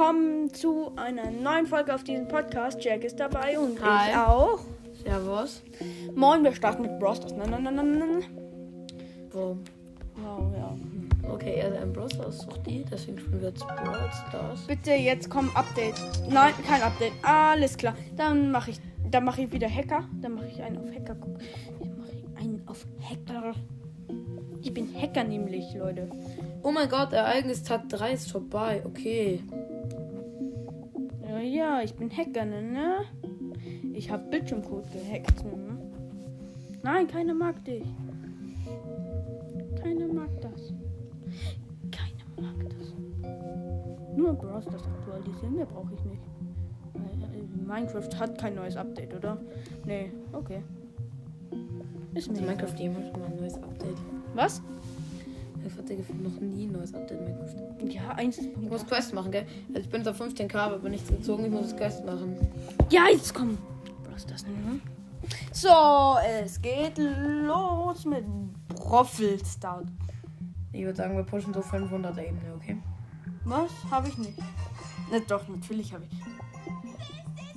willkommen zu einer neuen Folge auf diesem Podcast. Jack ist dabei und Hi. ich auch. Servus. Moin, wir starten mit Bros. Nein, nein, nein, nein, nein. Wo? Wow, ja. Okay, er ist ein Browser ist doch die, deswegen spielen wir jetzt Brawl Stars. Bitte, jetzt kommt Update. Nein, kein Update. Alles klar. Dann mache ich, dann mache ich wieder Hacker. Dann mache ich einen auf Hacker. Guck, ich mache einen auf Hacker. Ich bin Hacker nämlich, Leute. Oh mein Gott, Ereignistag 3 ist vorbei. Okay. Ja, ich bin Hacker, ne? ne? Ich habe Bildschirmcode gehackt. Ne? Nein, keiner mag dich. Keiner mag das. Keiner mag das. Nur Bros. das aktualisieren, mehr brauche ich nicht. Äh, Minecraft hat kein neues Update, oder? Nee, okay. Ist mir Also. Minecraft schon mal ein neues Update. Was? Ich hatte noch nie ein neues Update in Minecraft. Ja, eins ist Ich muss Quest machen, gell? Also ich bin jetzt auf 15k, aber bin nichts gezogen. Ich muss das Quest machen. Ja, jetzt komm. Was das denn? So, es geht los mit Broffelstar. Ich würde sagen, wir pushen so 500er Ebene, okay? Was? Habe ich nicht. Ne, doch, natürlich habe ich.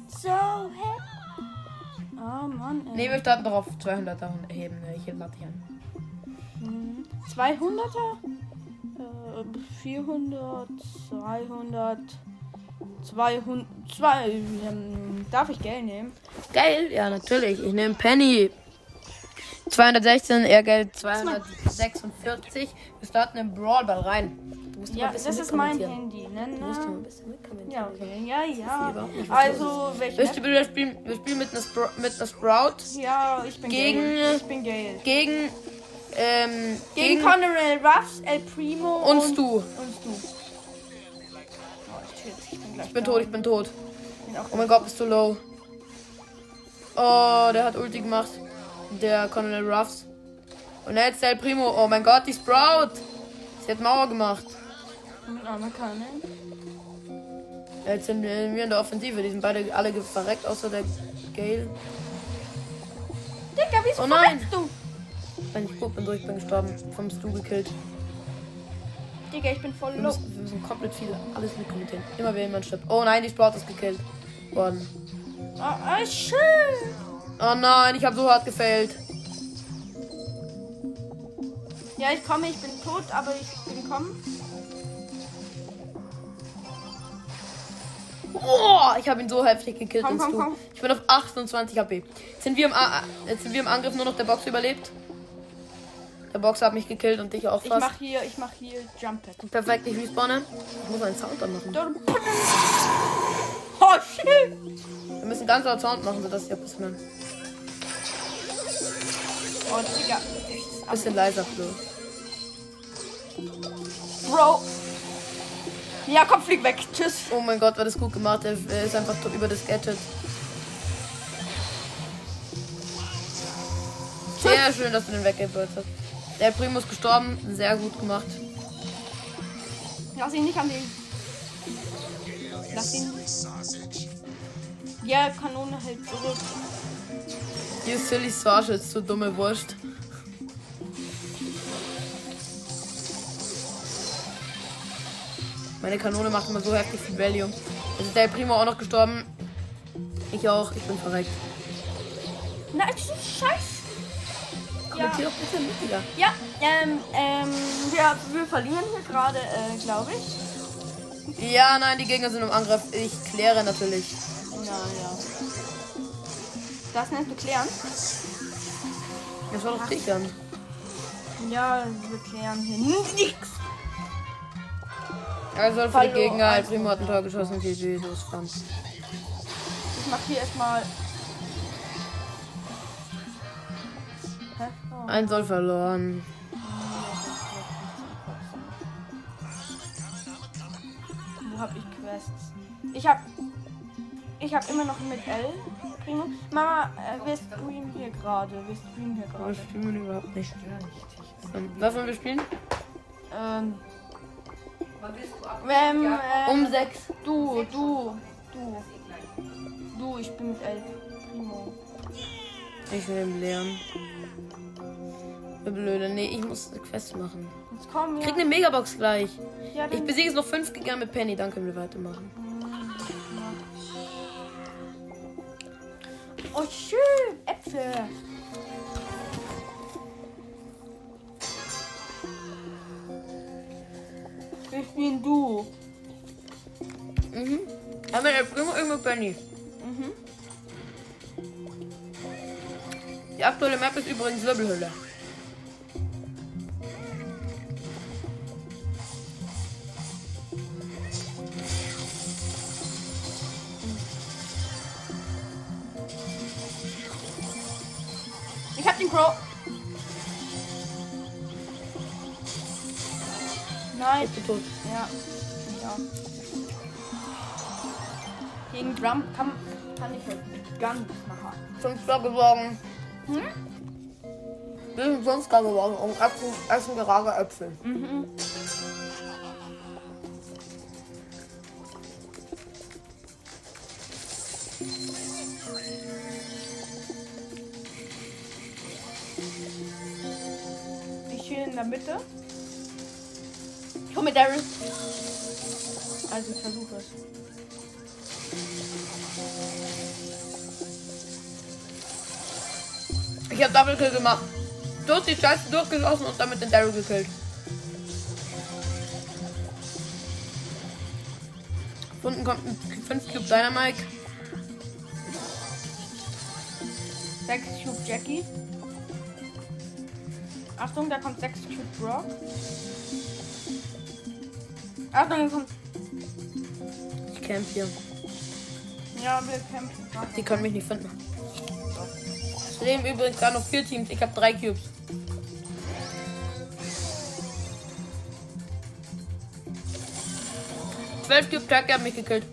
So, hä? Ah, Mann. Ey. Nee, wir starten doch auf 200er Ebene. Ich lade dich an. Hm, 200er? Äh, 400, 200, 200, 2, ähm, darf ich Geld nehmen? Geil, ja, natürlich. Ich nehme Penny. 216, Ehrgeld 246. Wir starten im Brawl Ball rein. Ja, mal das ist mein. Handy, ne? Du musst mal ne? ein bisschen mitkommentieren. Ja, okay, ja, ja. Also, welche? Wir spielen, wir spielen, wir spielen mit einer Spro mit einer Sprout Ja, ich bin Gegen- Gale. Ich bin Gale. gegen, ähm, Gegen, gegen, Conrad Ruffs, El Primo und und, Stu. und Stu. Oh, ich bin gleich Ich bin tot, ich bin tot. bin Oh mein Gott, bist du low. Oh, der hat Ulti gemacht. Der Colonel Ruffs. Und jetzt der Primo. Oh mein Gott, die Sprout. Sie hat Mauer gemacht. Jetzt sind wir in der Offensive. Die sind beide alle verreckt, außer der Gale. Digga, wieso Oh nein. du? Wenn ich gut bin, durch bin gestorben. Vom Stu gekillt. Digga, ich bin voll Wir low. müssen, wir müssen komplett viel alles mitkommentieren. Immer wenn jemand stirbt. Oh nein, die Sprout ist gekillt worden. Ah, ah, schön. Oh nein, ich habe so hart gefailt. Ja, ich komme, ich bin tot, aber ich bin kommen. Oh, ich habe ihn so heftig gekillt. Komm, komm, komm. Ich bin auf 28 HP. Jetzt sind wir im, A jetzt sind wir im Angriff nur noch der Box überlebt. Der Boxer hat mich gekillt und dich auch Ich fast. mach hier, ich mach hier Jump Pad. Perfekt, ich respawne. Ich muss einen Sound anmachen. Oh shit. Wir müssen ganz laut Sound machen, sodass ich ein bisschen, Oh Digga. bisschen leiser Flo. Bro. Ja, komm, flieg weg. Tschüss. Oh mein Gott, war das gut gemacht. Er ist einfach tot über das Gadget. Sehr schön, dass du den weggebürzt hast. Der Primo ist gestorben. Sehr gut gemacht. Lass ihn nicht an den. Lass ihn. Ja, Kanone hält zurück. You silly Sausage, ist so dumme Wurst. Meine Kanone macht immer so heftig viel Value. Ist der Primo auch noch gestorben. Ich auch, ich bin verreckt. Nein, du Scheiß. Ja, Kommentier doch bitte mit, Digga. ja ähm, ähm, wir, wir verlieren hier gerade, äh, glaube ich. Ja, nein, die Gegner sind im Angriff. Ich kläre natürlich. Ja, ja. Das nennst du klären? Das war doch an. Ja, wir klären hier nichts. Also für die Hallo, Gegner, El also, Primo hat ein Tor geschossen, GG, los, Franz. Ich mach hier erstmal. Ein Soll verloren. Wo hab ich Quests? Ich hab. Ich hab immer noch mit L. Primo. Mama, äh, wir streamen hier gerade. Wir streamen hier Wir gerade. spielen überhaupt nicht. Ähm, Was wollen wir spielen? Ähm. Ähm, äh, Um 6. du, du, du. Du, ich bin mit L. Primo. Ich nehme Leon. Blöde. Nee, ich muss eine Quest machen. Jetzt komm, Ich ja. krieg eine Megabox gleich. ja Ich besiege es noch 5 gegangen mit Penny. Dann können wir weitermachen. Oh, schön. Äpfel. Ich bin du. Mhm. Aber der Primo irgendwo Penny. Mhm. Die aktuelle Map ist übrigens Wirbelhülle. Crow. Nein. Ich bin tot. Ja. Ja. Gegen Drum kann, kann ich halt gar nichts machen. Fünf Star geworden. Hm? Wir sind sonst gar geworden und essen, essen gerade Äpfel. Mhm. Mitte. Ich hol mir Daryl. Also ich versuche es. Ich habe Double Kill gemacht. Du hast die Scheiße durchgeschossen und damit den Daryl gekillt. Unten kommt ein 5 Cube Dynamite. 6 Cube Jackie. Achtung, da kommt 6 Cube Brock. Achtung, da kommt. Ich camp hier. Ja, wir kämpfen. Die können mich nicht finden. Es leben übrigens gerade noch vier Teams. Ich habe drei Cubes. Zwölf Cube Tracker haben mich gekillt.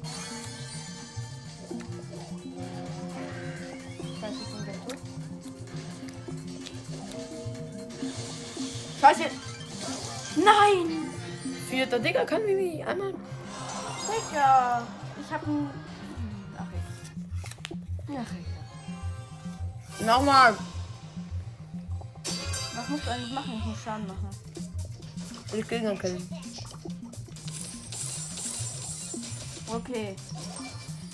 Vierter Digger kann mich einmal. Digga! Ich hab einen. Ach, ich. Ach, ich. Nochmal. Was musst du eigentlich machen? Ich muss Schaden machen. Ich Gegner killen. Okay.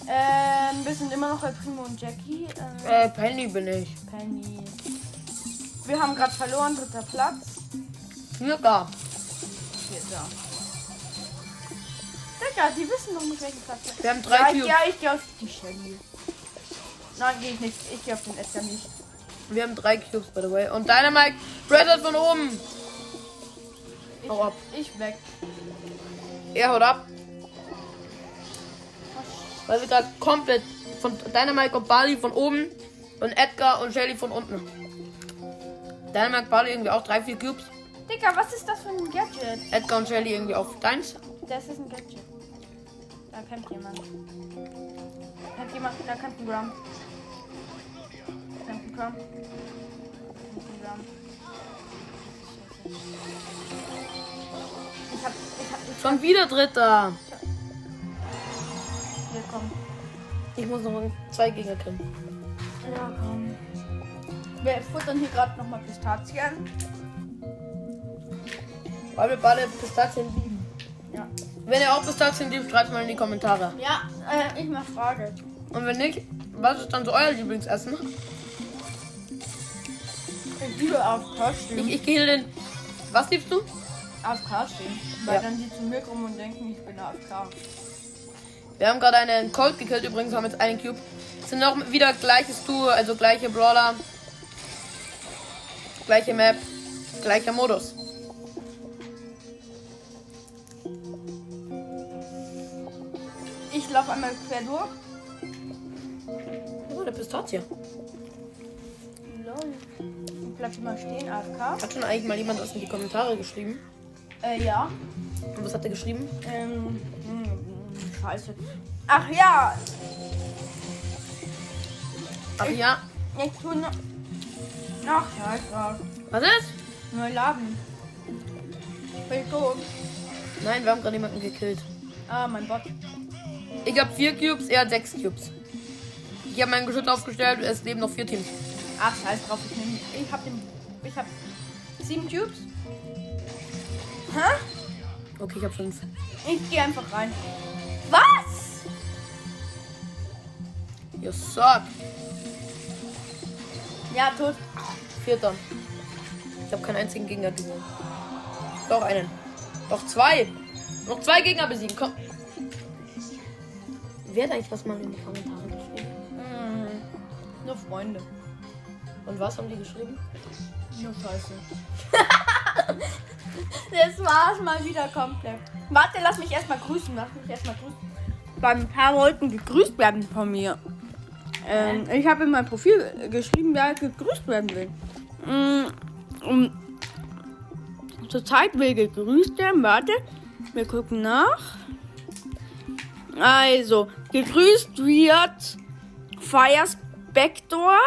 Ähm, wir sind immer noch bei Primo und Jackie. Äh, Äh, Penny bin ich. Penny. Wir haben gerade verloren, dritter Platz. Vierter. Vierter. Digga, die wissen doch nicht, welchen Platz wir Wir haben drei ja, Cubes. ja, ich gehe auf die Shelly. Nein, gehe ich nicht. Ich gehe auf den Edgar nicht. Wir haben drei Cubes, by the way. Und Dynamite brettert von oben. Ich, Hau ab. ich weg. Er haut ab. Weil wir gerade komplett von Dynamite und Bali von oben und Edgar und Shelly von unten. Dynamite, Bali irgendwie auch drei, vier Cubes. Digga, was ist das für ein Gadget? Edgar und Shelly irgendwie auf deins. Das ist ein Gadget. Da kämpft jemand. Da kämpft jemand. Da kämpft ein Grum. Da kämpft ein Grum. Da kämpft ein Grum. Ich hab, ich hab, ich Schon wieder Dritter. hier komm. Ich muss noch zwei Gegner killen. Ja, komm. Wir futtern hier gerade nochmal Pistazien. Weil wir beide Pistazien lieben. Ja. Wenn ihr auch Pistazien liebt, schreibt mal in die Kommentare. Ja, äh, ich mal Frage. Und wenn nicht, was ist dann so euer Lieblingsessen? Ich liebe AFK stehen. Ich, ich gehe den. Was liebst du? AFK stehen. Weil Ja. dann die zu mir kommen und denken, ich bin AFK. Wir haben gerade einen Colt gekillt, übrigens haben jetzt einen Cube. Es sind auch wieder gleiches Duo, also gleiche Brawler. Gleiche Map, gleicher Modus. Ich laufe einmal quer durch. Oh, der Pistazie. Lol. Bleib immer stehen, AFK. Hat schon eigentlich mal jemand was in die Kommentare geschrieben? Äh, ja. Und was hat er geschrieben? Ähm, hm, scheiße. Ach ja, Ach ja. ich tue noch. Ach, scheiße. Was ist? Neu laden. Ich bin tot. Nein, wir haben gerade jemanden gekillt. Ah, mein Bot. Ich habe vier Cubes, er hat sechs Cubes. Ich habe mein Geschütz aufgestellt, es leben noch vier Teams. Ach, scheiß drauf. Ich, nehm, ich hab den. Ich hab. sieben Cubes. Hä? Okay, ich hab fünf. Ich gehe einfach rein. Was? You suck. Ja, tot. Vierter. Ich habe keinen einzigen Gegner gesehen. Doch einen. Doch zwei. Noch zwei Gegner besiegen. Komm. Wer hat eigentlich was mal in die Kommentare geschrieben? Mhm. Nur Freunde. Und was haben die geschrieben? Nur Scheiße. das war's mal wieder komplett. Warte, lass mich erstmal grüßen. Lass mich erstmal grüßen. Beim paar wollten gegrüßt werden von mir. Ähm, ich habe in mein Profil geschrieben, wer gegrüßt werden will. Mm, um, Zurzeit will gegrüßt werden. Warte, wir gucken nach. Also, gegrüßt wird Fire Spector.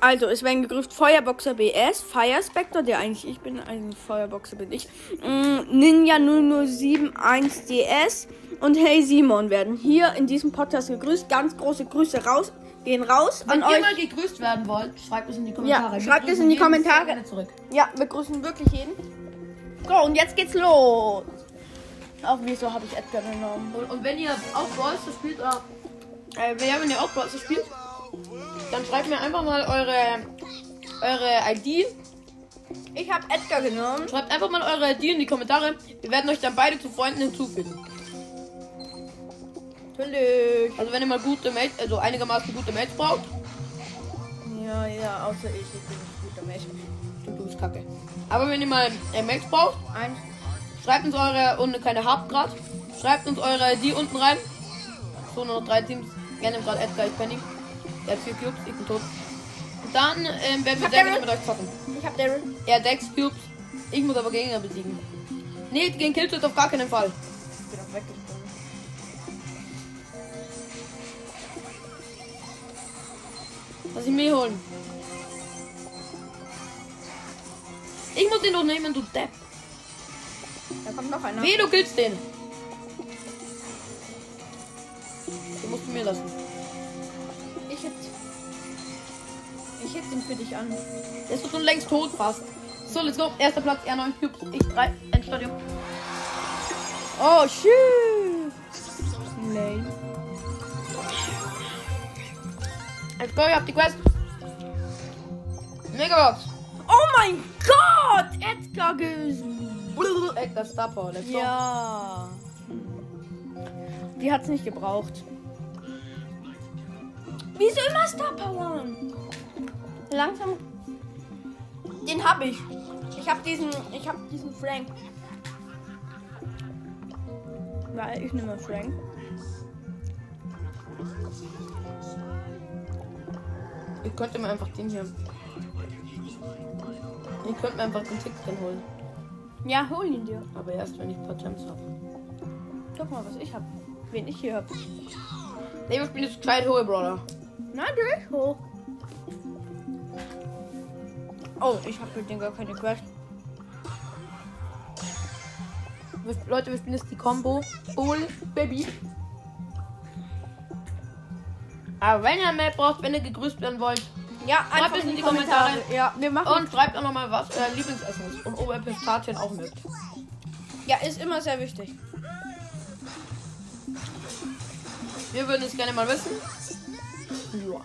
Also, es werden gegrüßt Feuerboxer BS, Fire Spector, der eigentlich ich bin, ein Feuerboxer bin ich. Mm, Ninja 0071 DS und Hey Simon werden hier in diesem Podcast gegrüßt. Ganz große Grüße raus, gehen raus Wenn an ihr euch. mal gegrüßt werden wollt, schreibt es in die Kommentare. Ja, schreibt es in die Kommentare. Zurück. Ja, wir grüßen wirklich jeden. So, und jetzt geht's los. Auch wieso habe ich Edgar genommen? Und, und wenn ihr auch Brawl Stars spielt, oder äh, ja, wenn ihr auch Brawl Stars spielt, dann schreibt mir einfach mal eure, eure ID. Ich habe Edgar genommen. Schreibt einfach mal eure ID in die Kommentare. Wir werden euch dann beide zu Freunden hinzufügen. Natürlich. Also wenn ihr mal gute Mates, also einigermaßen gute Mates braucht, Ja, ja, außer ich. Ich bin nicht guter dann du bist kacke. Aber wenn ihr mal äh, Mates braucht, Eins. Schreibt uns eure und keine habt grad. Schreibt uns eure ID unten rein. So nur noch drei Teams. Gerne gerade Edgar, ich Penny. Der hat vier Cubes, ich bin tot. Und dann ähm, werden wir hab sehr gerne mit euch zocken. Ich habe Darren. Er hat sechs Cubes. Ich muss aber Gegner besiegen. Nee, gegen Killshot auf gar keinen Fall. Ich bin auch weggesprungen. Lass ich mir holen. Ich muss den doch nehmen, du Depp. Da kommt noch einer. Weh, du killst den. Den musst du mir lassen. Ich hit. Ich hit den für dich an. Der ist schon längst tot fast. So, let's go. Erster Platz, er 9 Cubes. Ich 3. Endstadium. Oh, shit. Lame. Let's go, ihr habt die Quest. Megabox. Oh mein Gott! Edgar ges... Edgar Star Power, let's go. Ja. Die hat's nicht gebraucht. Wieso immer Star Power? Langsam. Den hab ich. Ich hab diesen. Ich hab diesen Frank. Weil ich nehme Frank. Ich könnte mir einfach den hier. Ich könnte mir einfach den Tick drin holen. Ja, hol ihn dir. Aber erst, wenn ich ein paar Gems habe. Guck mal, was ich hab. Wen ich hier hab. Nee, wir spielen jetzt gescheit hohe Brawler. Na, durch hoch. Oh, ich hab mit dem gar keine Quest. Leute, wir spielen jetzt die Combo. Bull, Baby. Aber wenn ihr mehr braucht, wenn ihr gegrüßt werden wollt. Ja, einfach es in die Kommentare. Ja, wir machen. Und schreibt auch nochmal, was euer Lieblingsessen ist. Und ob ihr Pistazien auch mögt. ja, ist immer sehr wichtig. Wir würden es gerne mal wissen. Ja.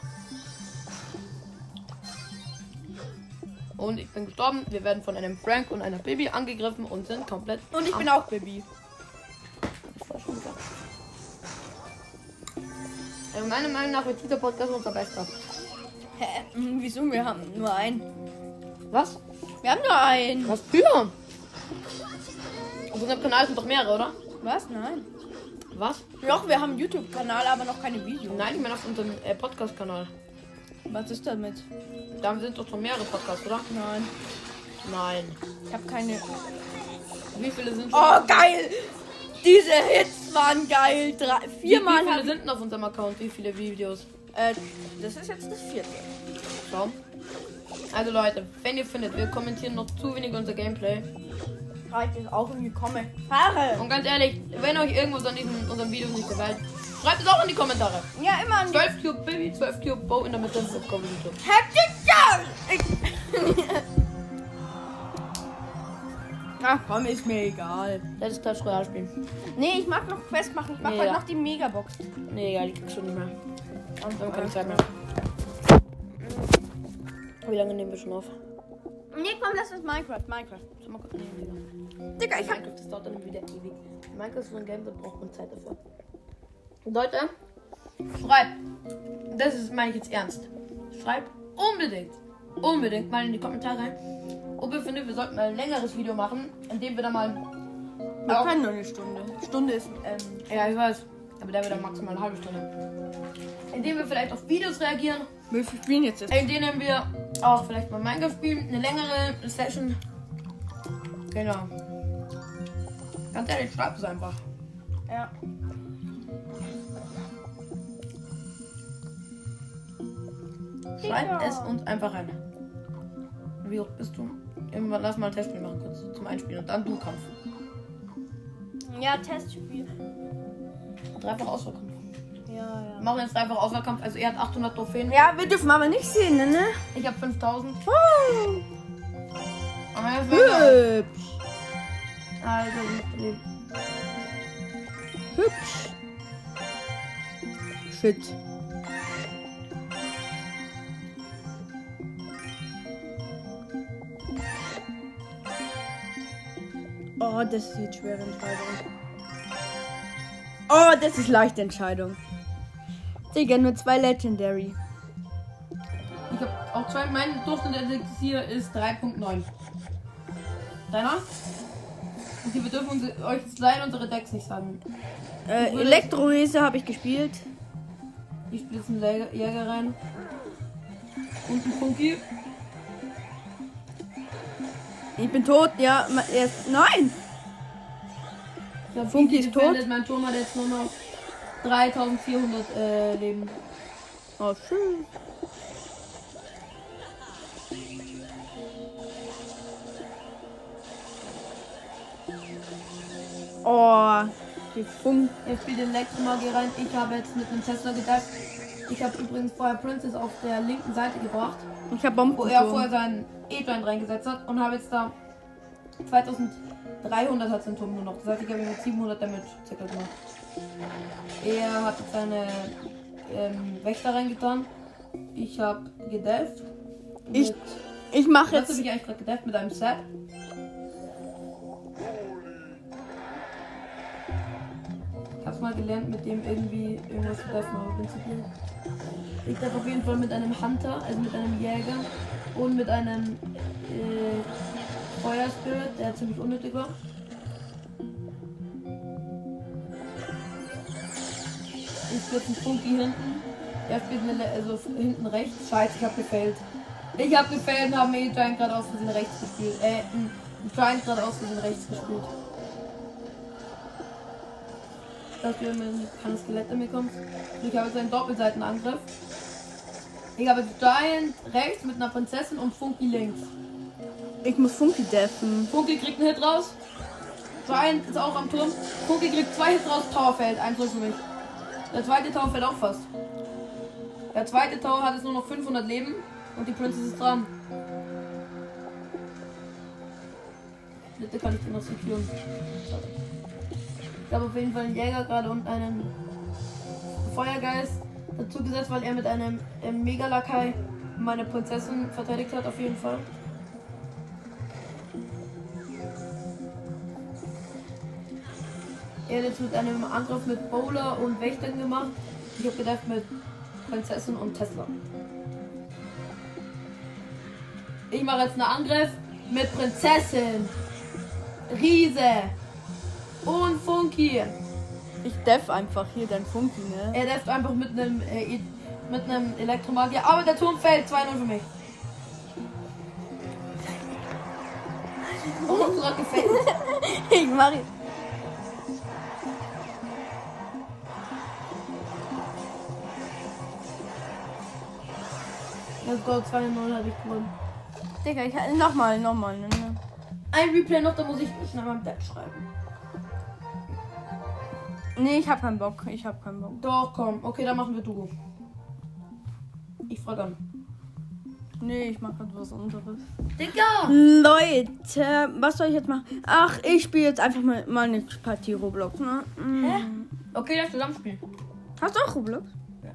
Und ich bin gestorben. Wir werden von einem Frank und einer Baby angegriffen und sind komplett. Und ich bin auch Baby. Also meiner Meinung nach wird dieser Podcast unser bester. Hä? Hm, Wieso? Wir haben nur einen. Was? Wir haben nur einen. Was für? Auf unserem Kanal sind doch mehrere, oder? Was? Nein. Was? Doch, wir haben einen YouTube-Kanal, aber noch keine Videos. Nein, ich meine auf unserem äh, Podcast-Kanal. Was ist damit? Da sind doch schon mehrere Podcasts, oder? Nein. Nein. Ich habe keine. Wie viele sind schon? Oh, geil! Diese Hits waren geil. Drei, viermal wie viele sind denn auf unserem Account? Wie viele Videos? Äh, das ist jetzt das vierte. So. Also Leute, wenn ihr findet, wir kommentieren noch zu wenig unser Gameplay. Reicht es auch in die Kommentare. Und ganz ehrlich, wenn euch irgendwas an diesem, unserem Video nicht gefällt, schreibt es auch in die Kommentare. Ja, immer an 12 Tube Baby, 12 Tube Bow in der Mitte des Kommentars. Habt ihr das? Ach komm, ist mir egal. Das ist Clash Royale spielen. Nee, ich mag noch Quest machen. Ich mach nee, heute ja. noch die Megabox. Nee, egal, die kriegst du nicht mehr. Und dann keine Zeit mehr. Wie lange nehmen wir schon auf? Nee, komm, lass uns Minecraft. Minecraft. Schau mal. Nee, Digga. Ich hab. Minecraft, das dauert dann wieder ewig. Minecraft ist so ein Game, da braucht man Zeit dafür. Leute, schreibt. Das ist, meine ich jetzt ernst. Schreibt unbedingt, unbedingt mal in die Kommentare, ob ihr findet, wir sollten mal ein längeres Video machen, in dem wir dann mal. Wir können nur eine Stunde. Stunde ist, ähm. Ja, ich weiß. Aber der wird dann maximal eine halbe Stunde. In dem wir vielleicht auf Videos reagieren, Wir spielen jetzt das. in denen wir auch vielleicht mal Minecraft spielen, eine längere Session. Genau. Ganz ehrlich, schreibt es einfach. Ja. Schreibt es uns einfach rein. Wie hoch bist du? Irgendwann lass mal ein Testspiel machen kurz zum Einspielen und dann du Kampf. Ja, Testspiel. Dreifach Auswahlkampf. Ja, ja. Wir machen jetzt dreifach Auswahlkampf. Also er hat 800 Trophäen. Ja, wir dürfen aber nicht sehen, ne? ne? Ich habe 5000. Oh, wird hübsch. Also. Hübsch. Shit. Oh, das ist jetzt schwere Entscheidung. Oh, das ist leichte Entscheidung. Digga, nur zwei Legendary. ich habe auch zwei. Mein Durchschnitt hier ist 3.9. Deiner? Okay, wir dürfen uns, euch jetzt leider unsere Decks nicht sagen. Äh, Elektrorese habe ich gespielt. Ich spiele jetzt einen Jäger- Jäger rein. Und einen Funky. Ich bin tot, ja. Er ist, nein! Hab Funky ist tot. Mein Turm hat jetzt nur noch 3400 äh, Leben. Oh, schön. Oh, die Funk. Er spielt den Elektromagier rein. Ich habe jetzt mit einem Tesla gedacht. Ich habe übrigens vorher Princess auf der linken Seite gebracht, Ich habe wo Bomben. er vorher seinen E-Joint reingesetzt hat und habe jetzt da 2300 hat Turm nur noch. Das heißt, ich habe ihm mit 700 Damage circa gemacht. Er hat seine ähm, Wächter reingetan. Ich habe gedefft. Ich- Ich mache jetzt. ich eigentlich gerade gedefft mit einem Set? Ich hab's mal gelernt, mit dem irgendwie irgendwas zu deffen, aber prinzipiell. Ich darf auf jeden Fall mit einem Hunter, also mit einem Jäger und mit einem äh, Feuerspirit, der ziemlich unnötig war. Ich spiele einen Funky hinten. Er eine, Le- also hinten rechts. Scheiße, ich hab gefailt. Ich hab gefailt und habe mir Giant gerade aus Versehen rechts gespielt. Äh, ein ein Giant gerade aus Versehen rechts gespielt. Dafür kann das Skelett an mir. Ich habe jetzt einen Doppelseitenangriff. Ich habe Giant rechts mit einer Prinzessin und Funky links. Ich muss Funky deffen. Funky kriegt einen Hit raus. Giant ist auch am Turm. Funky kriegt zwei Hits raus, Tower fällt. Ein Schuss für mich. Der zweite Tower fällt auch fast. Der zweite Tower hat jetzt nur noch 500 Leben und die Princess ist dran. Bitte kann ich den noch securen. Ich habe auf jeden Fall einen Jäger gerade und einen Feuergeist dazu gesetzt, weil er mit einem Mega-Lakai meine Prinzessin verteidigt hat, auf jeden Fall. Er hat jetzt mit einem Angriff mit Bowler und Wächtern gemacht. Ich habe gedacht mit Prinzessin und Tesla. Ich mache jetzt einen Angriff mit Prinzessin, Riese und Funky. Ich deff einfach hier dein Funky, ne? Er deft einfach mit einem äh, mit einem Elektromagier. Aber der Turm fällt 2-0 für mich. Hast gefällt. Ich mach. Let's go, 2-0 habe ich gewonnen. Digga, ich nochmal, nochmal, ne? ne. Ein Replay noch, da muss ich schnell mein Bett schreiben. Nee, ich hab keinen Bock. Ich hab keinen Bock. Doch, komm. Okay, dann machen wir Duo. Ich frage an. Nee, ich mache gerade was anderes. Digga! Leute, was soll ich jetzt machen? Ach, ich spiele jetzt einfach mal, mal eine Partie Roblox, ne? Mm. Hä? Okay, lass zusammen spielen. Hast du auch Roblox? Ja.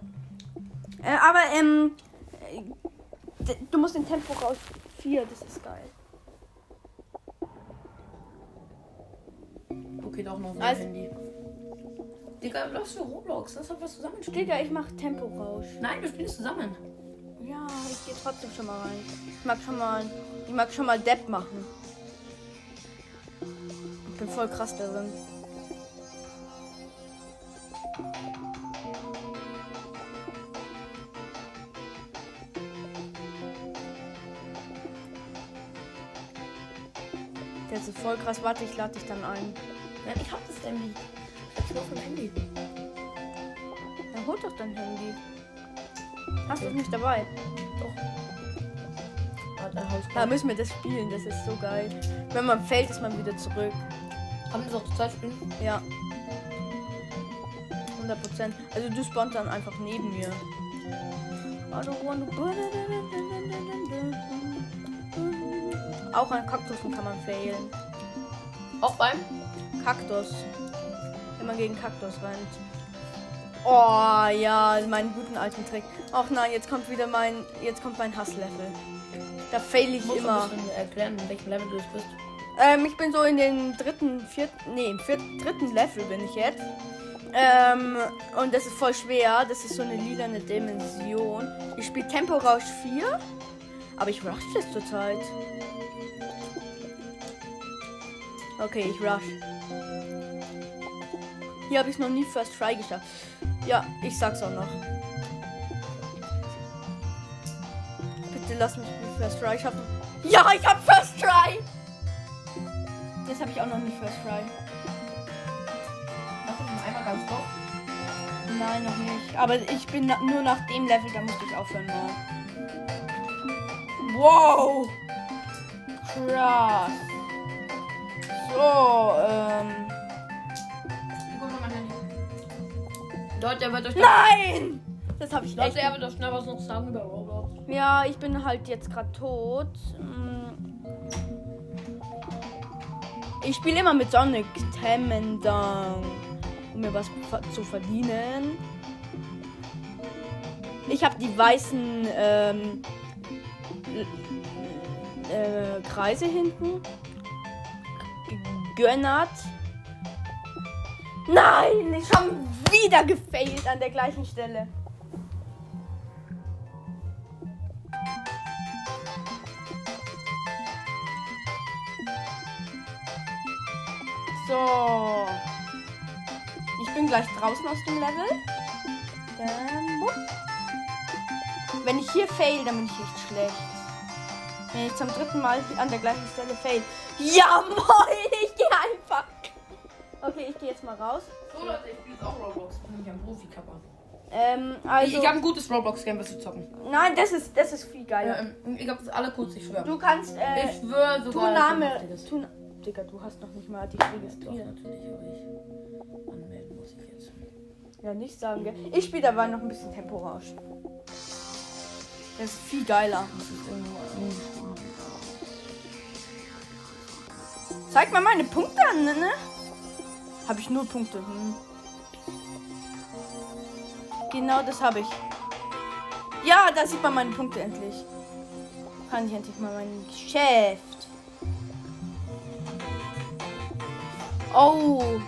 Äh, aber, ähm, äh, du musst den Tempo raus. 4, das ist geil. Okay, doch noch so Also- Handy. Digga, lass für Roblox. Lass doch was zusammen. Digga, ich mach Temporausch. Nein, wir spielen es zusammen. Ja, ich gehe trotzdem schon mal rein. Ich mag schon mal, ich mag schon mal Depp machen. Ich bin voll krass darin. Ist voll krass. Warte, ich lade dich dann ein. Ja, ich hab das Handy. Ich hab's auf dem Handy. Dann hol doch dein Handy. Hast du es nicht dabei? Haus Da müssen wir das spielen. Das ist so geil. Wenn man fällt, ist man wieder zurück. Haben wir das auch Zeit spielen? Ja. 100 Prozent. Also du spawnst dann einfach neben mir. Auch an Kaktussen kann man failen. Auch beim? Kaktus. Wenn man gegen Kaktus rennt. Oh ja, meinen guten alten Trick. Ach nein, jetzt kommt wieder mein. Jetzt kommt mein Hasslevel. Da fail ich Musst du immer. bisschen erklären, in welchem Level du bist. Ähm, ich bin so in den dritten, vierten, nee, im vierten, dritten Level bin ich jetzt. Ähm, und das ist voll schwer. Das ist so eine lilane Dimension. Ich spiele Tempo Rausch 4, aber ich rush das zurzeit. Okay, ich rush. Hier habe ich noch nie First Try geschafft. Ja, ich sag's auch noch. Bitte lass mich First Try schaffen. Ja, ich hab First Try! Das habe ich auch noch nicht First Try. Machst du schon einmal ganz drauf? Nein, noch nicht. Aber ich bin na nur nach dem Level, da musste ich aufhören mal. Wow! Krass. So, ähm. Ich guck mal mein Handy. Leute, er wird euch Nein! Das habe ich echt. Leute, er wird euch schnell was noch sagen über Roblox. Ja, ich bin halt jetzt gerade tot. Mm. Ich spiele immer mit Sonic Temendang, um mir was zu verdienen. Ich habe die weißen ähm, äh, Kreise hinten gegönnert. Nein, ich habe wieder gefailt an der gleichen Stelle. So. Ich bin gleich draußen aus dem Level. Dann. Wenn ich hier fail, dann bin ich echt schlecht. Wenn ich zum dritten Mal an der gleichen Stelle fail. Ja, moin! Ich gehe einfach. Okay, ich gehe jetzt mal raus. So Leute, ich spiele jetzt auch Roblox. Ich bin nämlich ein Profikapper. Ähm, ich also. ich habe ein gutes Roblox-Game, was zu zocken. nein, das ist, das ist viel Ja, geiler. ähm, ich habe das alle kurz, ich schwöre. Du kannst, äh, ich schwöre sogar. Name. ich das- Tu, Digga, du hast noch nicht mal dich registriert. natürlich, aber ich anmelden muss ich jetzt. Ja, nicht sagen, gell? Ich spiele dabei noch ein bisschen Temporausch. Das ist viel geiler. Das ist irgendwo Zeig mal meine Punkte an, ne? Habe ich nur Punkte. Hm. Genau das habe ich. Ja, da sieht man meine Punkte endlich. Kann ich endlich mal mein Geschäft. Oh.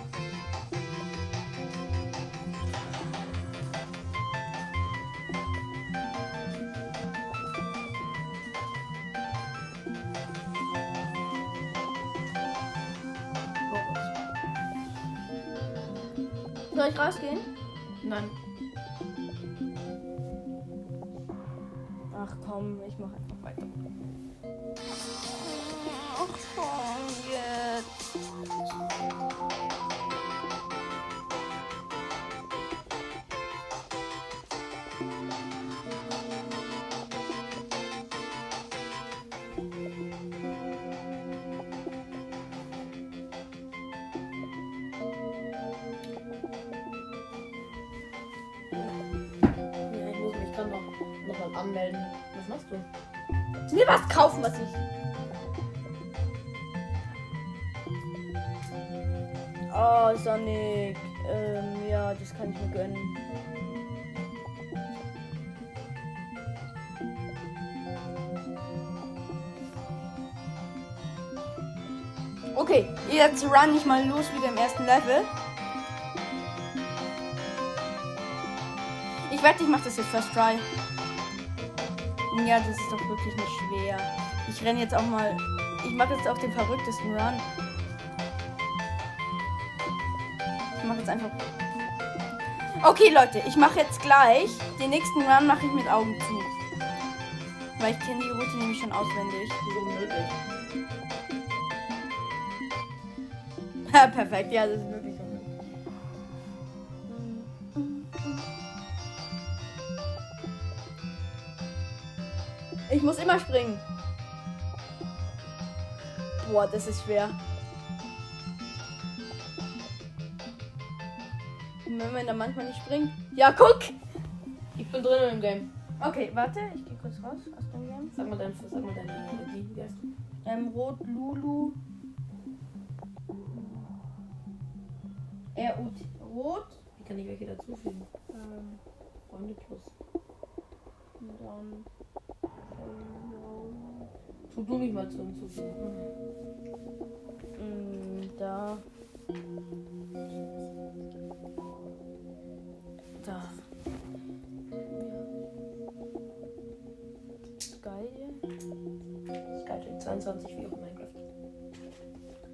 Komm, ich mache einfach weiter. Mir was kaufen, was ich. Oh, Sonic. Ähm, ja, das kann ich mir gönnen. Okay, jetzt run ich mal los wieder im ersten Level. Ich wette, ich mache das jetzt first try. Ja, das ist doch wirklich nicht schwer. Ich renne jetzt auch mal. Ich mache jetzt auch den verrücktesten Run. Ich mache jetzt einfach. Okay, Leute, ich mache jetzt gleich. Den nächsten Run mache ich mit Augen zu. Weil ich kenne die Route nämlich schon auswendig. So unnötig. Perfekt. Ja, das ist muss immer springen. Boah, das ist schwer. Und Wenn man da manchmal nicht springt. Ja, guck! Ich bin drin im Game. Okay, warte, ich gehe kurz raus aus dem Game. Sag mal dein, sag mal deine ID. Wie heißt du? Ähm, Rot Lulu. R U T Rot. Wie kann ich welche dazufügen? Ähm, Freunde plus. und dann. Tu du mich mal zu hinzufügen. Mm, da. Da. Sky. Skytrack 22 wie auch in Minecraft.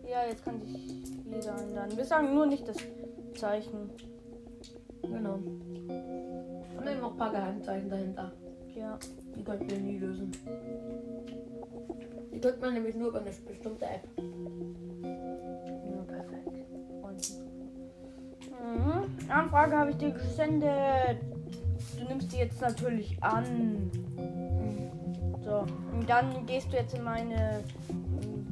Ja, jetzt kann sich jeder ändern. Wir sagen nur nicht das Zeichen. Genau. Und eben noch ein paar Geheimzeichen dahinter. Ja. Die könnt ihr nie lösen. Die drückt man nämlich nur über eine bestimmte App. Ja, perfekt. Und. Mhm. Anfrage habe ich dir gesendet. Du nimmst die jetzt natürlich an. So. Und dann gehst du jetzt in meine.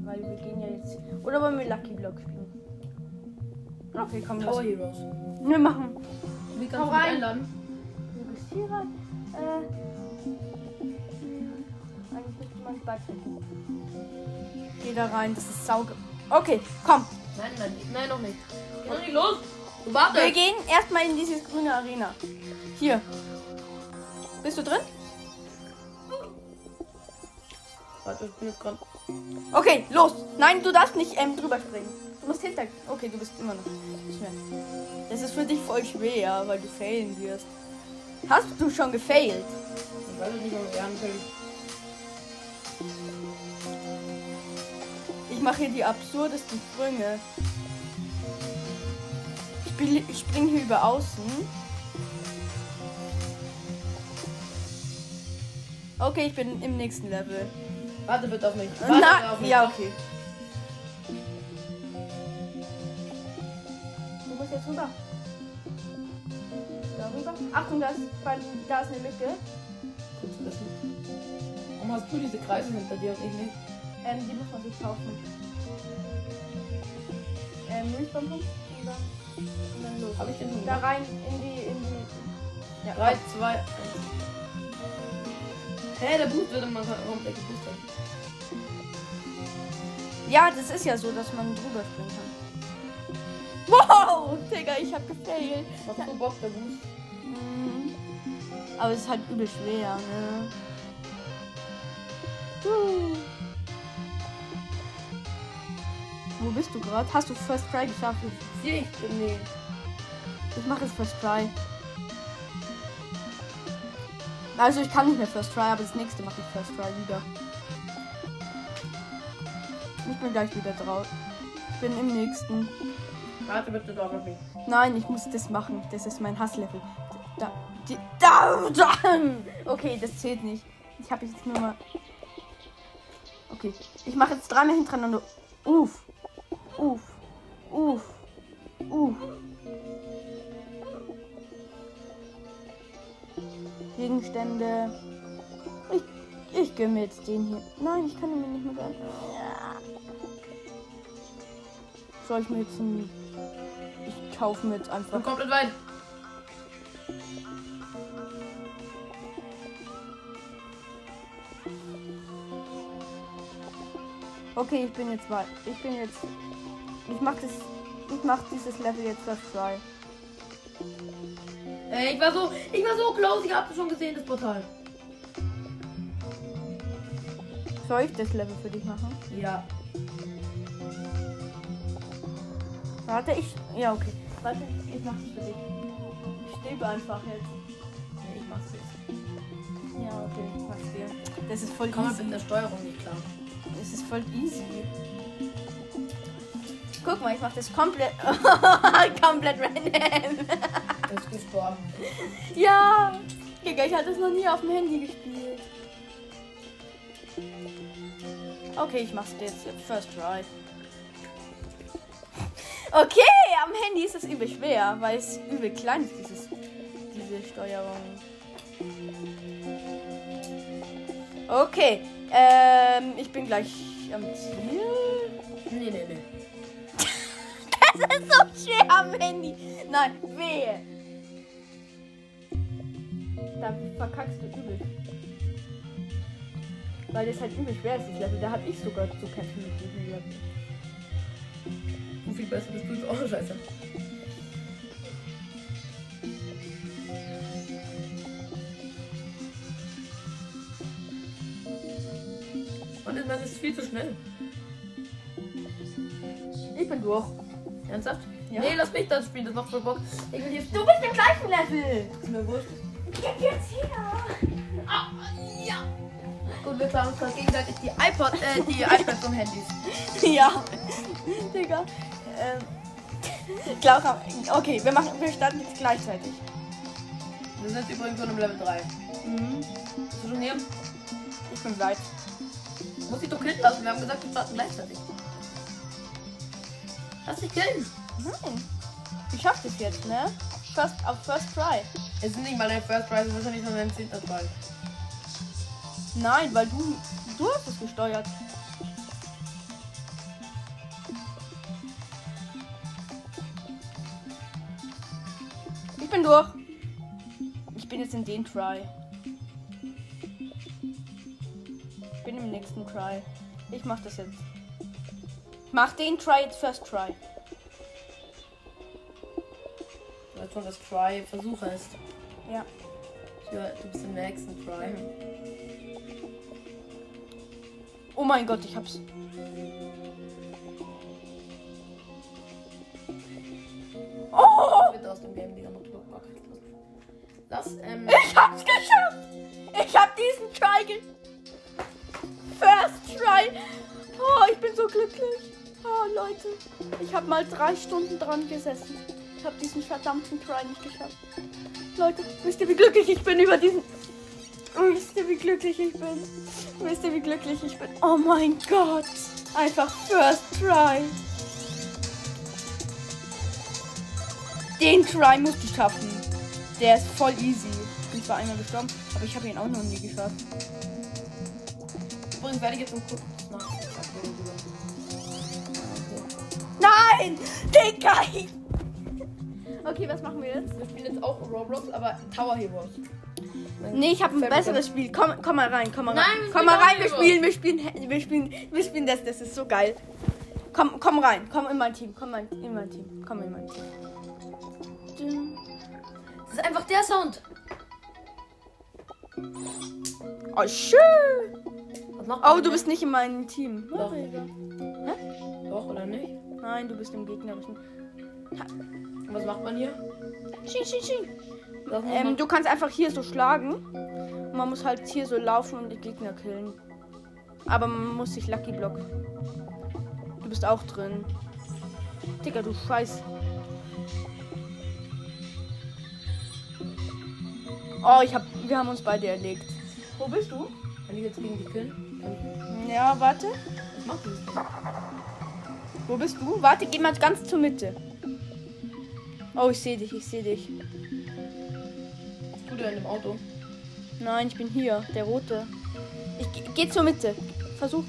Weil wir gehen ja jetzt. Oder wollen wir Lucky Block spielen? Okay, komm, Tower los. Heroes. Wir machen. Wie kannst du mich rein. einladen? Registriere. Äh. Eigentlich müsste man es beitreten. Geh da rein, das ist sauge. Okay, komm. Nein, nein, nicht. nein, noch nicht. Geh noch nicht los. Du Wir wartest. gehen erstmal in dieses grüne Arena. Hier. Bist du drin? Warte, ich bin jetzt gerade. Okay, los. Nein, du darfst nicht ähm, drüber springen. Du musst hinter. Okay, du bist immer noch schwer. Das ist für dich voll schwer, weil du failen wirst. Hast du schon gefailt? Ich weiß nicht, ob ich lernen Ich mache hier die absurdesten Sprünge. Ich, ich spring hier über außen. Okay, ich bin im nächsten Level. Warte bitte auf mich. Warte Na, auf mich. ja, okay. Du musst jetzt rüber. Da rüber. Achtung, da ist, da ist eine Lücke. Gut zu wissen. Warum hast du diese Kreise hinter dir und ich nicht? Ähm, die muss man sich kaufen. Ähm, Milchbomben und dann, und dann los. Hab ich den Da rein in die, in die. Ja, 3, 2, 1. Hä, der Boost wird immer komplett ja, das ist ja so, dass man drüber springen kann. Wow, Digga, ich hab gefailt. Macht so Bock, der Boost. Mhm. Aber es ist halt übel schwer, ne? Huh. Wo bist du gerade? Hast du First Try geschafft? Ich nee. Ich mache jetzt First Try. Also ich kann nicht mehr First Try, aber das nächste mache ich First Try wieder. Ich bin gleich wieder drauf. Ich bin im nächsten. Warte bitte doch auf mich. Nein, ich muss das machen. Das ist mein Hasslevel. Da, die, da, da. Okay, das zählt nicht. Ich habe jetzt nur mal. Okay, ich mache jetzt dreimal hintereinander. Uff, uff, uff, uff. Gegenstände. Ich, ich gönne mir jetzt den hier. Nein, ich kann ihn mir nicht mehr gönnen. Ja. Soll ich mir jetzt einen. Ich kaufe mir jetzt einfach. Und komplett weit. Okay, ich bin jetzt weit. Ich bin jetzt. Ich mach das. Ich mach dieses Level jetzt das Try. Ey, ich war so, ich war so close, ich hab's schon gesehen, das Portal. Soll ich das Level für dich machen? Ja. Warte, ich. Ja, okay. Warte, ich mach das für dich. Ich stebe einfach jetzt. Nee, ich mach's jetzt. Ja, okay, ich mach's dir. Das ist voll Komm easy. mit der Steuerung nicht klar. Das ist voll easy. Guck mal, ich mach das komplett. komplett random. Das ist gestorben. Ja! Digga, ich hatte das noch nie auf dem Handy gespielt. Okay, ich mach's jetzt first try. Okay, am Handy ist es übel schwer, weil es übel klein ist, dieses, diese Steuerung. Okay, ähm, ich bin gleich am Ziel. Nee, nee, nee. Das ist so schwer am Handy. Nein, wehe. Da verkackst du übel. Weil das halt übel schwer ist, das Level. Da hab ich sogar zu kämpfen mit diesem Level. Und viel besser bist du. Oh, scheiße. Und das ist viel zu schnell. Ich bin durch. Ernsthaft? Ja. Nee, lass mich das spielen, das macht voll Bock. Ich will jetzt. Du bist im gleichen Level. Ist mir wurscht. Gib jetzt her. Ah, ja. Gut, wir klauen uns gerade gegenseitig die iPod, äh, die iPads und Handys. ja. Digga. Ähm. Laura, okay, wir machen, wir starten jetzt gleichzeitig. Wir sind übrigens schon im Level 3. Mhm. Bist du schon hier? Ich bin weit. Muss ich doch killen lassen. Wir haben gesagt, wir starten gleichzeitig. Lass dich killen. Nein. Ich schaff das jetzt, ne? First, auf First Try. Es ist nicht mal dein First Prize, es ist wahrscheinlich schon dein 10. Try. Nein, weil du, du hast es gesteuert. Ich bin durch. Ich bin jetzt in den Try. Ich bin im nächsten Try. Ich mach das jetzt. Mach den Try jetzt first Try. Du weißt schon, dass Try Versuch heißt. Ja. Ja, du bist im nächsten Try. Oh mein Gott, ich hab's. Oh! Bitte aus dem Game, lass. Lass, ähm. Ich hab's geschafft! Ich hab diesen Try ge First Try! Oh, ich bin so glücklich. Oh, Leute. Ich hab mal drei Stunden dran gesessen. Ich hab diesen verdammten Try nicht geschafft. Leute, wisst ihr, wie glücklich ich bin über diesen... Wisst ihr, wie glücklich ich bin? Wisst ihr, wie glücklich ich bin? Oh mein Gott. Einfach First Try. Den Try musst du schaffen. Der ist voll easy. Ich bin zwar einmal gestorben, aber ich habe ihn auch noch nie geschafft. Übrigens werde ich jetzt um kurz Nein! Digga! Okay, was machen wir jetzt? Wir spielen jetzt auch Roblox, aber Tower Heroes. Nee, ich habe ein besseres Spiel. Komm, komm mal rein, komm mal Nein, rein. wir Komm mal rein, wir spielen, wir spielen, wir spielen, wir spielen das, das ist so geil. Komm, komm rein, komm in mein Team, komm in mein Team, komm in mein Team. Das ist einfach der Sound. Oh, schön. Oh, du bist nicht in meinem Team. Doch. Doch, oder nicht? Nein, du bist im gegnerischen. Und was macht man hier? Sching. Das muss Ähm, du kannst einfach hier so schlagen. Man muss halt hier so laufen und die Gegner killen. Aber man muss sich Lucky Block. Du bist auch drin. Digga, du Scheiß. Oh, ich hab. Wir haben uns beide erlegt. Wo bist du? Kann ich jetzt gegen die killen? Ja, warte. Was macht Ding? Wo bist du? Warte, geh mal ganz zur Mitte. Oh, ich sehe dich, ich sehe dich. Bist du da in dem Auto? Nein, ich bin hier, der rote. Ich ge- geh zur Mitte. Versuch.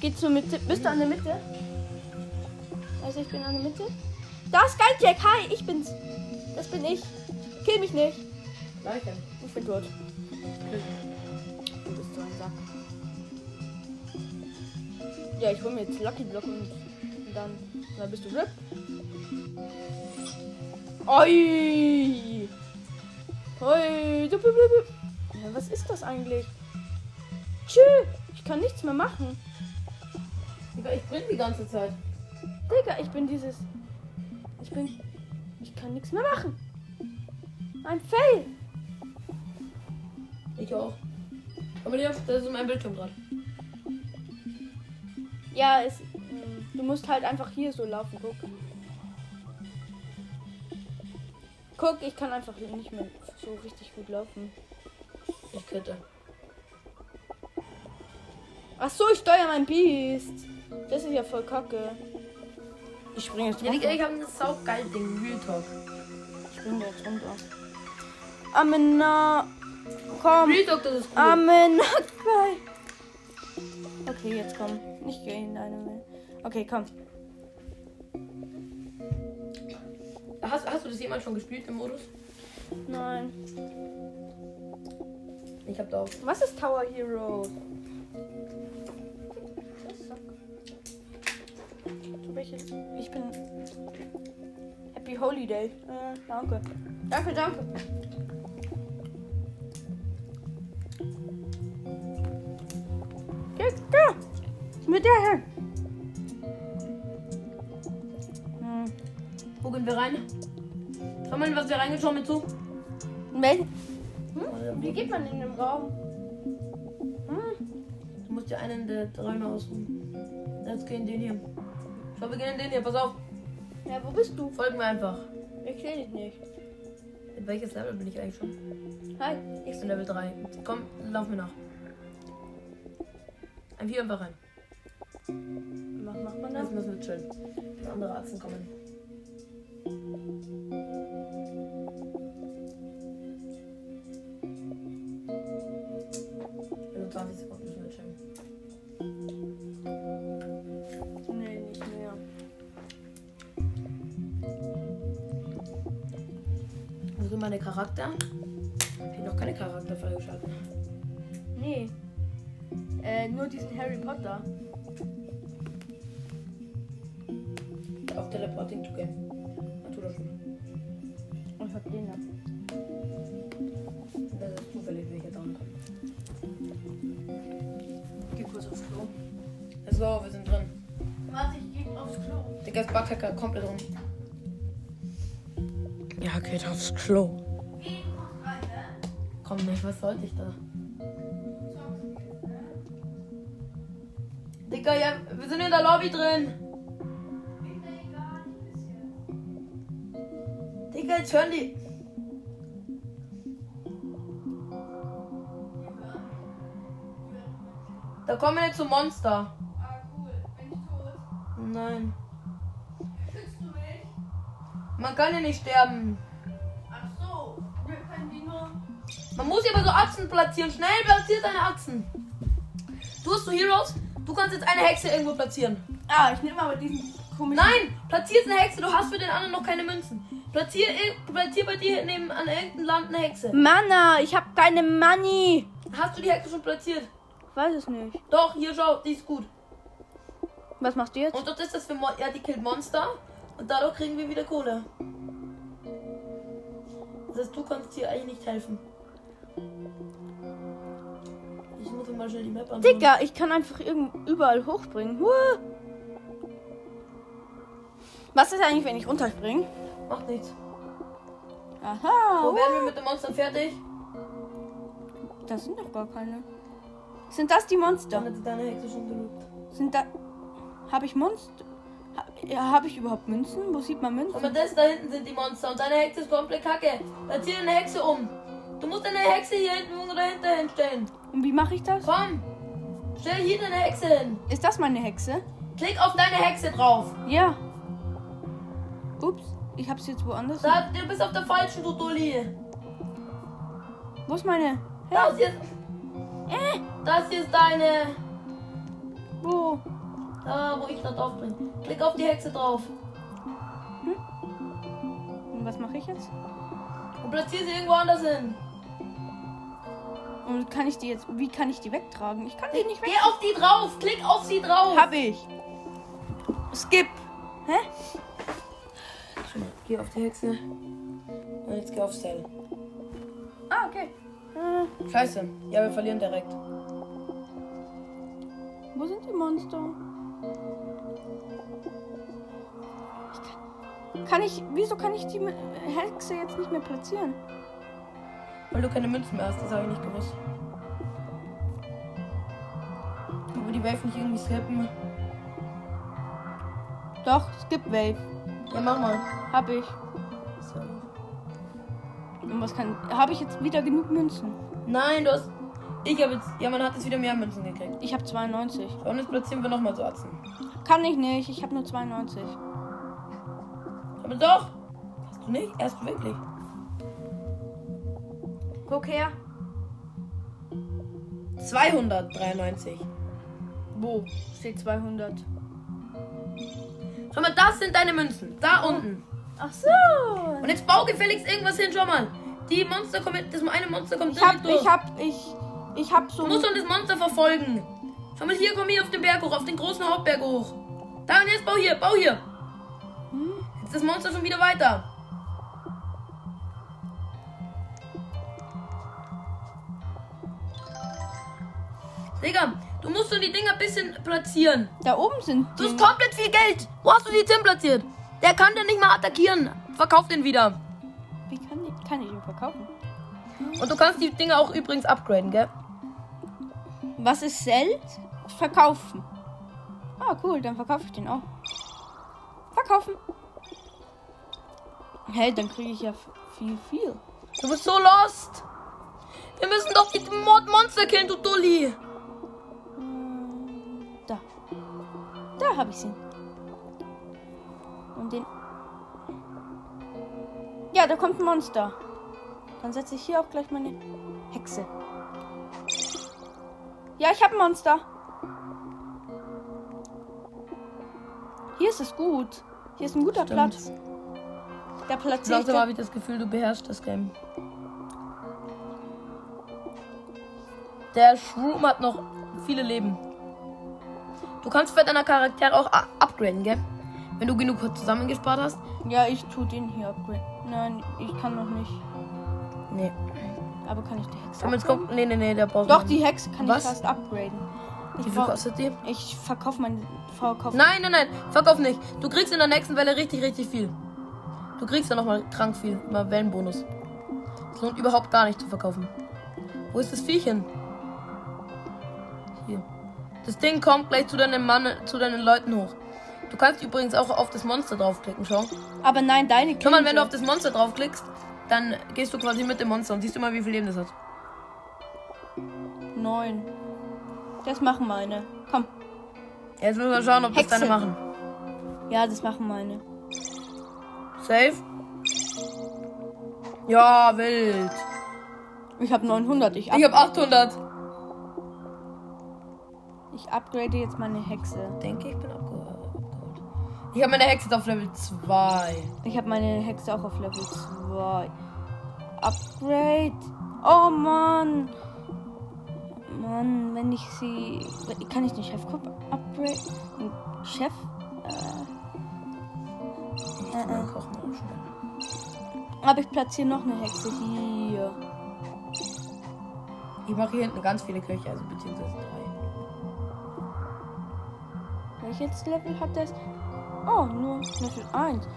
Geh zur Mitte. Bist du an der Mitte? Also ich bin an der Mitte. Da ist Skyjack. Hi, ich bin's. Das bin ich. Kill mich nicht. Gleiche. Ich bin tot. Du bist so ein Sack. Ja, ich hole mir jetzt Lucky Block und dann, dann bist du RIP. Oi! Oi! Ja, was ist das eigentlich? Tschü! Ich kann nichts mehr machen. Digga, ich bring die ganze Zeit. Digga, ich bin dieses. Ich bin. Ich kann nichts mehr machen. Ein Fail. Ich auch. Aber hier, das ist mein Bildschirm gerade. Ja, es. mm, Du musst halt einfach hier so laufen, guck. Guck, ich kann einfach nicht mehr so richtig gut laufen. Ich könnte. Ach so, ich steuere mein Biest. Das ist ja voll kacke. Ich springe jetzt Ja, runter. Digga, ich hab ein saugeil Ding. Real Talk. Ich springe jetzt runter. Amena. Komm. Real Talk, das ist cool. Amena. Okay, jetzt komm. Nicht gehen, deine mehr. Okay, komm. Hast, hast du das jemals schon gespielt im Modus? Nein. Ich hab da auch. Was ist Tower Hero? Ich bin Happy Holiday. Äh, danke. Danke, danke. Mit der her. Hm. Wo gehen wir rein? Schau mal, was wir reingeschaut mit zu. Wel- Hm? Wie geht man in den Raum? Hm? Du musst dir einen der Räume aussuchen. Jetzt gehen den hier. Schau, wir gehen in den hier. Pass auf. Ja, wo bist du? Folgen mir einfach. Ich sehe dich nicht. In welches Level bin ich eigentlich schon? Hi. Ich bin Level 3. Komm, lauf mir nach. Einfach hier einfach rein. Was macht man da? Jetzt müssen wir chillen. Dass andere Achsen kommen. In 20 Sekunden müssen wir chillen. Nee, nicht mehr. Wo sind meine Charakter? Ich habe noch keine Charakter freigeschaltet. Nee. Äh, nur diesen Harry Potter. Auf Teleporting to Game. Tu das schon. Ich hab den da. Das ist zufällig, welcher da kommt. Geh kurz aufs Klo. Let's go, wir sind drin. Warte, ich geh aufs Klo. Digga, ist Bughacker komplett rum. Ja, geht aufs Klo. Geh kurz rein, ne? Komm nicht, was sollte ich da? Digga, ja, wir sind in der Lobby drin. Digga, jetzt hören die. Da kommen wir jetzt zum Monster. Ah, cool. Bin ich tot? Nein. Schützt du mich? Man kann ja nicht sterben. Ach so. Wir können die nur. Man muss hier aber so Achsen platzieren. Schnell platziert deine Achsen. Du hast so Heroes. Du kannst jetzt eine Hexe irgendwo platzieren. Ah, ich nehme aber diesen komischen. Nein, platzier eine Hexe. Du hast für den anderen noch keine Münzen. Platzier, platzier bei dir neben an irgendeinem Land eine Hexe. Manna, ich hab keine Money. Hast du die Hexe schon platziert? Ich weiß es nicht. Doch, hier schau, die ist gut. Was machst du jetzt? Und dort ist das für Mo ja, die killt Monster. Und dadurch kriegen wir wieder Kohle. Das heißt, du kannst hier eigentlich nicht helfen. Ich muss mal schnell die Map anschauen. Digga, ich kann einfach irgend überall hochspringen. Huh. Was ist eigentlich, wenn ich runterspringe? Macht nichts. Aha. Wo werden wir mit den Monstern fertig? Das sind doch gar keine. Sind das die Monster? Dann hat deine Hexe schon gelügt. Sind da. Habe ich Monster? Ja, habe ich überhaupt Münzen? Wo sieht man Aber Münzen? das da hinten sind die Monster und deine Hexe ist komplett kacke. Platzier eine Hexe um. Du musst deine Hexe hier hinten oder dahinter hinstellen. Und wie mache ich das? Komm. Stell hier deine Hexe hin. Ist das meine Hexe? Klick auf deine Hexe drauf. Ja. Ich hab's jetzt woanders. Da, du bist auf der falschen, du Dulli. Wo ist meine? Das hier, Äh, das hier ist deine. wo? Da, wo ich da drauf bin. Klick auf die Hexe drauf. Und was mache ich jetzt? Und platzier sie irgendwo anders hin. Und kann ich die jetzt. Wie kann ich die wegtragen? Ich kann die nicht weg. Geh auf die drauf. Klick auf sie drauf. Hab ich. Skip. Hä? Geh auf die Hexe. Und jetzt geh auf Cell. Ah, okay. Äh, Scheiße. Ja, wir verlieren direkt. wo sind die Monster? Ich kann, kann ich. Wieso kann ich die Hexe jetzt nicht mehr platzieren? Weil du keine Münzen mehr hast, das habe ich nicht gewusst. Aber die Wave nicht irgendwie skippen. Doch, Skip Wave. Ja, mach mal. Hab ich. Und was kann. Habe ich jetzt wieder genug Münzen? Nein, du hast. Ich habe jetzt. Ja, man hat jetzt wieder mehr Münzen gekriegt. Ich habe 92. So, und jetzt platzieren wir nochmal so Atzen. Kann ich nicht. Ich habe nur 92. Aber doch! Hast du nicht? Erst wirklich. Guck her. 293. Wo? Steht 200. Schau mal, das sind deine Münzen. Da unten. Ach so. Und jetzt bau gefälligst irgendwas hin, schau mal. Die Monster kommen, das eine Monster kommt Ich hab, direkt durch. ich hab, ich, ich hab so. Du musst doch das Monster verfolgen. Schau mal, hier, komm hier auf den Berg hoch, auf den großen Hauptberg hoch. Da und jetzt bau hier, bau hier. Hm? Jetzt ist das Monster schon wieder weiter. Digga, du musst so die Dinger ein bisschen platzieren. Da oben sind Du hast komplett viel Geld. Wo hast du die Tim platziert? Der kann den nicht mal attackieren. Verkauf den wieder. Wie kann ich, kann ich ihn verkaufen? Und du kannst die Dinger auch übrigens upgraden, gell? Was ist Seld? Verkaufen. Ah, cool, dann verkaufe ich den auch. Verkaufen. Hey, dann kriege ich ja viel, viel. Du bist so lost. Wir müssen doch die Mod Monster killen, du Dulli. Da habe ich sie. Und den. Ja, da kommt ein Monster. Dann setze ich hier auch gleich meine Hexe. Ja, ich habe ein Monster. Hier ist es gut. Hier ist ein guter Stimmt. Platz. Da platziere ich. Langsam habe ich das Gefühl, du beherrschst das Game. Der Shroom hat noch viele Leben. Du kannst für deine Charaktere auch upgraden, gell? Wenn du genug zusammengespart hast. Ja, ich tue den hier upgraden. Nein, ich kann noch nicht. Nee. Aber kann ich die Hexe Komm, jetzt upgraden? kommt. Nee, nee, nee, der braucht Doch, die Hexe kann Was? ich fast upgraden. Wie Ich, viel brauch- kostet die? ich verkaufe mein Verkauf. Nein, nein, nein. Verkauf nicht. Du kriegst in der nächsten Welle richtig, richtig viel. Du kriegst dann nochmal krank viel. Mal Wellenbonus. Es lohnt überhaupt gar nicht zu verkaufen. Wo ist das Viechchen? Das Ding kommt gleich zu deinem Mann, zu deinen Leuten hoch. Du kannst übrigens auch auf das Monster draufklicken, schau. Aber nein, deine Schau mal, wenn du auf das Monster draufklickst, dann gehst du quasi mit dem Monster und siehst immer, wie viel Leben das hat. Neun. Das machen meine. Komm. Jetzt müssen wir schauen, ob das Hexe. deine machen. Ja, das machen meine. Safe. Ja, wild. Ich habe 900. Ich, Ich hab 800. ich upgrade jetzt meine Hexe. denke, ich bin abgeholt. Ich habe meine Hexe auf Level 2. Ich habe meine Hexe auch auf Level 2. Upgrade. Oh Mann. Mann, wenn ich sie. Kann ich den Chefkopf upgrade? Den Chef? Äh, äh, äh. Kochen auch schnell. Aber ich platziere noch eine Hexe hier. Ich mache hier hinten ganz viele Köche, also beziehungsweise drei. Welches Level hat das? Oh, nur Level 1.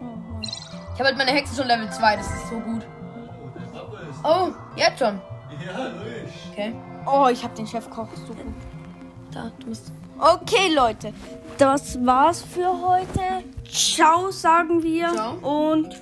Oh Mann. Ich habe halt meine Hexe schon Level 2, das ist so gut. Oh, jetzt schon. Ja. Okay. Oh, ich habe den Chefkoch so gut. Da, du musst. Okay, Leute. Das war's für heute. Ciao, sagen wir. Ciao. Und